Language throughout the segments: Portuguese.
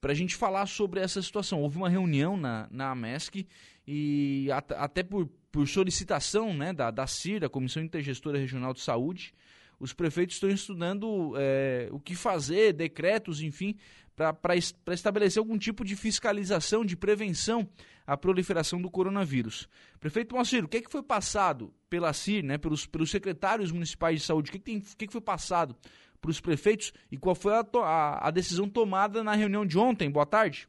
para a gente falar sobre essa situação. Houve uma reunião na, na AMESC e at, até por, por solicitação né, da, da CIR, da Comissão Intergestora Regional de Saúde, os prefeitos estão estudando é, o que fazer, decretos, enfim, para estabelecer algum tipo de fiscalização, de prevenção à proliferação do coronavírus. Prefeito Moacir, o que, é que foi passado pela CIR, né, pelos, pelos secretários municipais de saúde, o que, é que, tem, o que, é que foi passado para os prefeitos e qual foi a, a, a, decisão tomada na reunião de ontem? Boa tarde.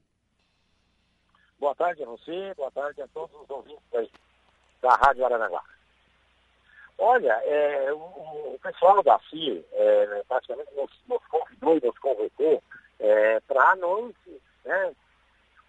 Boa tarde a você, boa tarde a todos os ouvintes da Rádio Aranaguá. Olha, é, o, o, pessoal da CIR é, praticamente nos, nos convidou e nos convocou é, para nos né,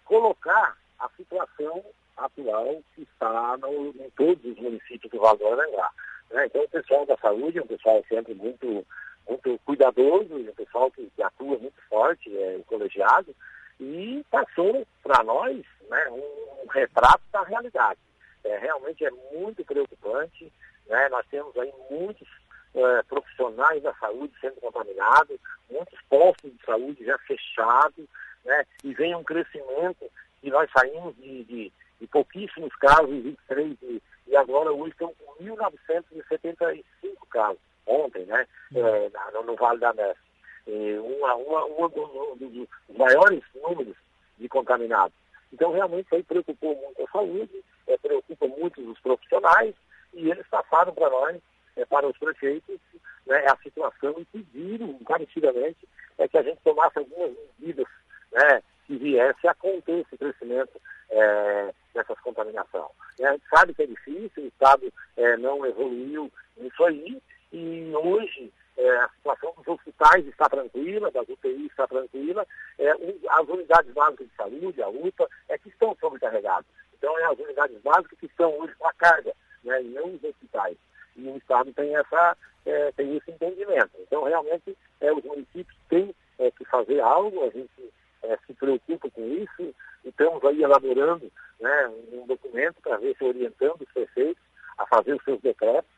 colocar a situação atual que está no, em todos os municípios do Vale do Aranguá. Né? Então, o pessoal da saúde é um pessoal sempre muito, muito cuidadoso, um pessoal que, que atua muito forte, é colegiado, e passou para nós né, um, um, retrato da realidade. É, realmente é muito preocupante, né? nós temos aí muitos é, profissionais da saúde sendo contaminados, muitos postos de saúde já fechados, né? e vem um crescimento e nós saímos de, de, de pouquíssimos casos em 23 e, e agora hoje estamos com 1.975 casos, ontem, né? É, no, Vale da Mestre. uma, uma, uma dos, dos maiores números de contaminados. Então, realmente, aí preocupou muito a saúde, é, preocupa muito os profissionais, e eles passaram para nós é, para os prefeitos né, a situação e pediram encarecidamente é, que a gente tomasse algumas medidas né, que viesse a conter esse crescimento é, dessas contaminações. É, a gente sabe que é difícil, o Estado é, não evoluiu nisso aí, e hoje é, a situação dos hospitais está tranquila, das UTIs está tranquila, é, as unidades básicas de saúde, a UPA, é que estão sobrecarregadas. Então, é as unidades básicas que estão hoje com a carga, né, e não os hospitais e o Estado tem, essa, é, tem esse entendimento. Então, realmente, é, os municípios têm é, que fazer algo, a gente é, se preocupa com isso, e estamos aí elaborando né, um documento para ver se orientando os prefeitos a fazer os seus decretos,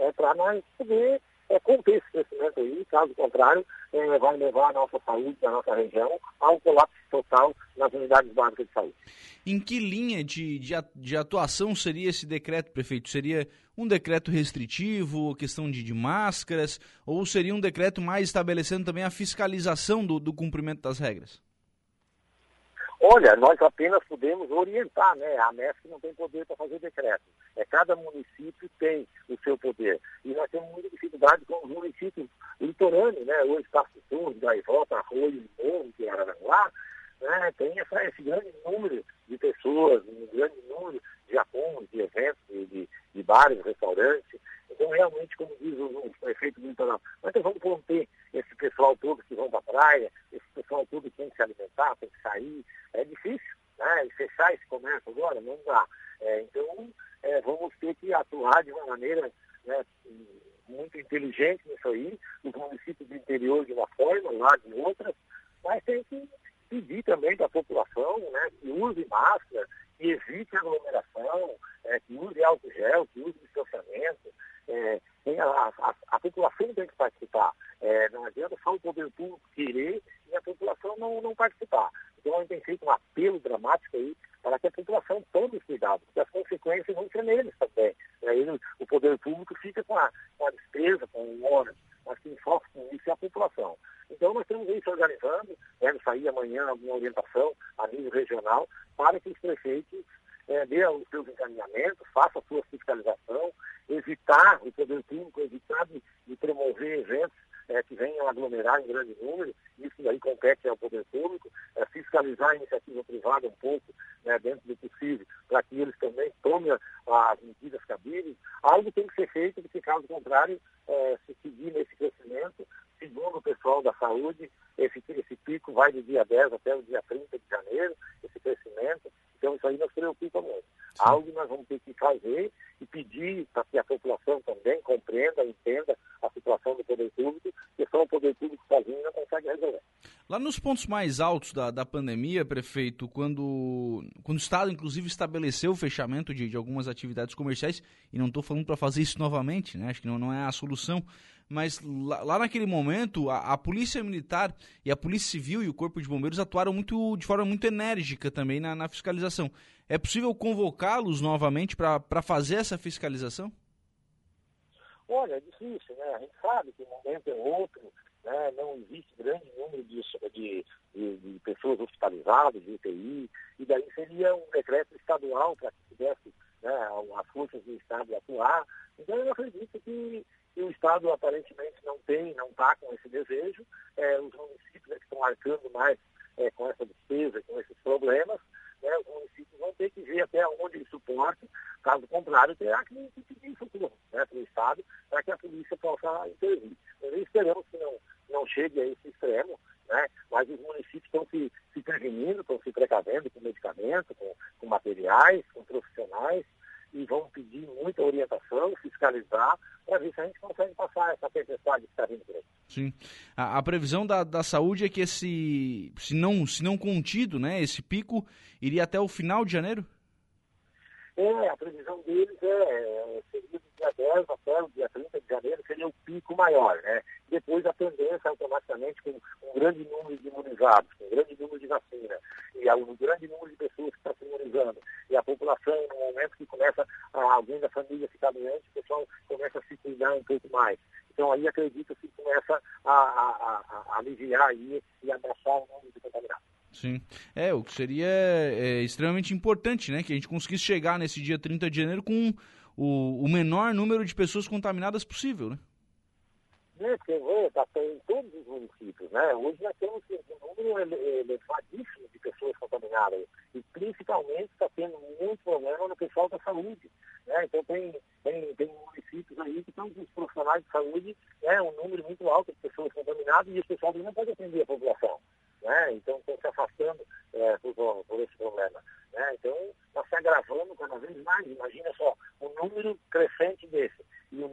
é, para nós poder é, conter esse crescimento aí, caso contrário, é, vai levar a nossa saúde da nossa região a um colapso total nas unidades básicas de saúde. Em que linha de, de, de atuação seria esse decreto, prefeito? Seria um decreto restritivo, questão de, de máscaras, ou seria um decreto mais estabelecendo também a fiscalização do, do cumprimento das regras? Olha, nós apenas podemos orientar, né? A MESC não tem poder para fazer decreto. É, cada município tem o seu poder. E nós temos muita dificuldade com os municípios litorâneos, né? Hoje, Passo Sul, Gaivota, Arroio, Morro, que Araranguá, né? Tem essa, esse grande número de pessoas, um grande número de apoios, de eventos, de, de, de bares, restaurantes. Então, realmente, como diz o, o prefeito do litoral, nós vamos conter esse pessoal todo que vão para a praia, esse pessoal todo alimentar, tem que sair, é difícil, né? E fechar esse comércio agora não dá. É, então, é, vamos ter que atuar de uma maneira né, muito inteligente nisso aí, os municípios do interior de uma forma, lá de outra, mas tem que pedir também da população né, que use máscara, que evite aglomeração, é, que use álcool gel, que use distanciamento. É, a, a, a, população tem que participar. É, não adianta só o poder público querer e a população não, não participar. Então, a gente tem feito um apelo dramático aí para que a população tome os cuidados, porque as consequências vão ser neles também. Aí, o poder público fica com a, com a despesa, com ônus, mas quem sofre com isso é a população. Então, nós estamos aí se organizando, deve sair amanhã alguma orientação a nível regional para que os prefeitos é, os seus encaminhamentos, faça a sua fiscalização, evitar o poder público, evitar de, de promover eventos é, que venham aglomerar em grande número, isso daí compete ao poder público, é, fiscalizar a iniciativa privada um pouco, né, dentro do possível, para que eles também tomem as medidas cabíveis. Algo tem que ser feito, porque caso contrário, é, se seguir nesse crescimento, segundo o pessoal da saúde, esse, esse pico vai do dia 10 até o dia 30 de janeiro, esse crescimento, então isso aí nos preocupa muito. Sim. Algo nós vamos ter que fazer e pedir para que a população também compreenda, entenda a situação do poder público, que só o poder público sozinho não consegue resolver. Lá nos pontos mais altos da, da pandemia, prefeito, quando, quando o Estado, inclusive, estabeleceu o fechamento de, de algumas atividades comerciais, e não estou falando para fazer isso novamente, né? acho que não, não é a solução, mas lá, lá naquele momento, a, a, Polícia Militar e a Polícia Civil e o Corpo de Bombeiros atuaram muito, de forma muito enérgica também na, na fiscalização. É possível convocá-los novamente para fazer essa fiscalização? Olha, é difícil, né? A gente sabe que um momento é outro, né? não existe grande número de, de, de, de hospitalizadas, de UTI, e daí seria um decreto estadual para que pudesse né, as forças do Estado atuar. Então eu acredito que, que o Estado aparentemente não tem, não está com esse desejo, é, os municípios é que estão arcando mais é, com essa despesa, com esses problemas, né, os municípios vão ter que ver até onde eles suportam, caso contrário, terá que, pedir socorro né, para o Estado para que a polícia possa intervir. Nós esperamos que não, não chegue a esse extremo, né, mas os municípios estão se prevenindo, estão se precavendo com medicamentos, com, com materiais, com profissionais, e vão pedir muita orientação, fiscalizar, para ver se a gente consegue passar essa tempestade que está vindo por aí. Sim. A, a, previsão da, da saúde é que esse, se não, se não contido, né, esse pico iria até o final de janeiro? É, a previsão deles é, é seria do dia 10 até o dia 30 de janeiro, seria o pico maior, né? Depois a tendência automaticamente com um grande número de imunizados, com um grande número de vacina, e um grande número de pessoas que estão se imunizando, e a população, no momento que começa a, alguém da família ficar doente, o pessoal começa a se cuidar um pouco mais. Então aí acredito que começa a, a, a aliviar aí e contaminados. Sim. É, o que seria é, extremamente importante, né? Que a gente conseguisse chegar nesse dia 30 de janeiro com o, o menor número de pessoas contaminadas possível, né? É, porque está em todos os municípios, né? Hoje nós temos um número elevadíssimo de pessoas contaminadas e principalmente está tendo muito problema no pessoal da saúde, né? Então tem, tem, tem municípios aí que estão com os profissionais de saúde, né? Um número muito alto de pessoas contaminadas e o pessoal não pode atender a população né? Então estão se afastando é, por, por, esse problema. Né? Então está se agravando cada vez mais. Imagina só, o um número crescente desse e o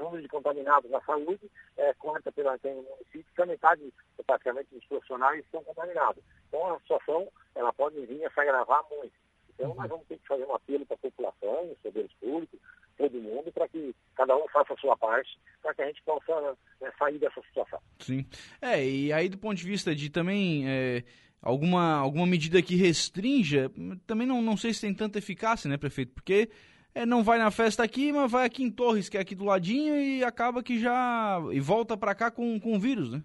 na saúde é, conta pela tem no município que a metade praticamente dos profissionais estão contaminados. Então a situação ela pode vir a se agravar muito. Então nós vamos ter que fazer um apelo para a população, os poderes públicos, todo mundo, para que cada um faça a sua parte, para que a gente possa né, sair dessa situação. Sim. É, e aí do ponto de vista de também é, alguma, alguma medida que restrinja, também não, não sei se tem tanta eficácia, né, prefeito? Porque é, não vai na festa aqui, mas vai aqui em Torres, que é aqui do ladinho, e acaba que já. e volta para cá com, com o vírus, né?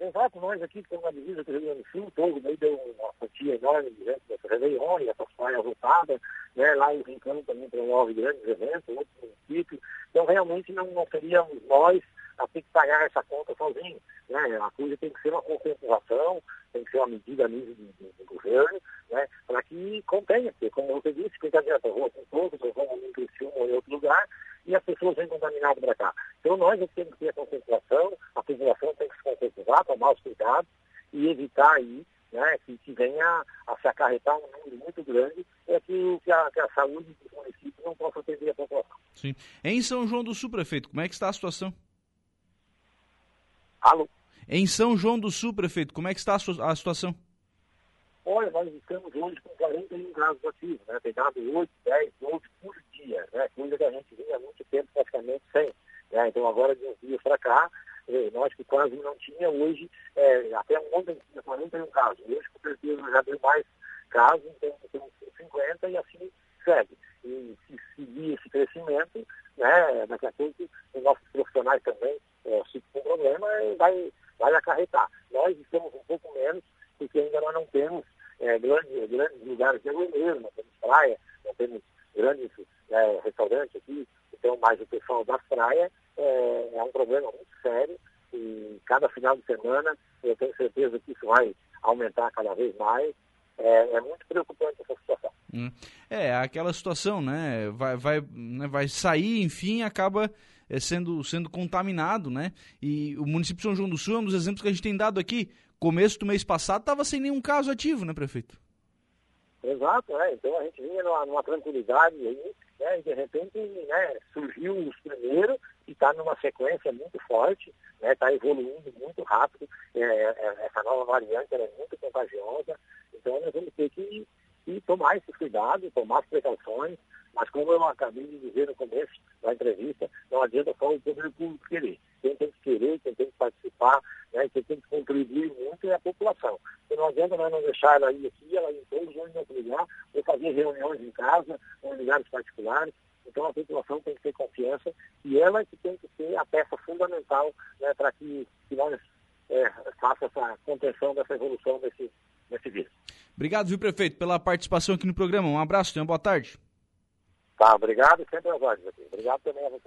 Exato, nós aqui que estamos na divisa do Rio do Sul, todo aí deu uma quantia enorme de gente dessa Réveillon e essas praias voltadas, né? lá em Rincão também promove grandes eventos, outros municípios. Então, realmente não, não seríamos nós a ter que pagar essa conta sozinhos. Né? A coisa tem que ser uma conscientização, tem que ser uma medida a nível do, governo, né? para que contenha, porque, como você disse, que adianta, eu vou com todos, eu vou em Criciúma ou em outro lugar, e as pessoas vêm contaminadas para cá. Então, nós temos que ter a conscientização, a população conscientizar, tomar os cuidados e evitar aí né, que, que venha a se acarretar um número muito grande, é que, que, a, que a saúde do município não possa atender a população. Sim. Em São João do Sul, prefeito, como é que está a situação? Alô? Em São João do Sul, prefeito, como é que está a, situação? Olha, nós estamos hoje com 41 casos ativos, né? Tem dado 8, 10, 12 por dia, né? Coisa que a gente vinha há muito tempo praticamente sem. Né? Então agora de uns dias para cá, nós que quase não tinha, hoje, é, até ontem tinha 41 casos. Hoje com certeza já deu mais casos, então temos 50 e assim segue. E se seguir esse crescimento, né, daqui a pouco os nossos profissionais também, é, se com problema, vai, vai acarretar. Nós estamos um pouco menos, porque ainda nós não temos é, grandes, grandes lugares de aglomeram, não temos praia, não temos grandes é, restaurantes aqui, então mais o pessoal das praias é, é um problema muito sério e cada final de semana eu tenho certeza que isso vai aumentar cada vez mais. É, é muito preocupante essa situação. Hum. É, aquela situação, né? Vai, vai, né? vai sair, enfim, acaba é, sendo, sendo contaminado, né? E o município de São João do Sul é um dos exemplos que a gente tem dado aqui começo do mês passado estava sem nenhum caso ativo, né, prefeito? Exato, né? Então a gente vinha numa, numa tranquilidade aí, né? E de repente né, surgiu os primeiros que está numa sequência muito forte, está né, tá evoluindo muito rápido, é, é, essa nova variante é muito contagiosa, então nós vamos ter que, que tomar esse cuidado, tomar as precauções, mas como eu acabei de dizer no começo da entrevista, não adianta só o poder público querer. Quem tem que querer, quem tem que participar, né, quem tem que contribuir muito é a população. E não adianta nós não deixar ela ir aqui, ela ir em todos os outro lugar, ou fazer reuniões em casa, ou em lugares particulares. Então a população tem que ter confiança e ela é que tem que ser a peça fundamental né, para que, que nós é, faça essa contenção dessa evolução desse, desse vírus. Obrigado, viu, prefeito, pela participação aqui no programa. Um abraço, tenha uma boa tarde. Tá, obrigado sempre às ordens aqui. Obrigado também a você.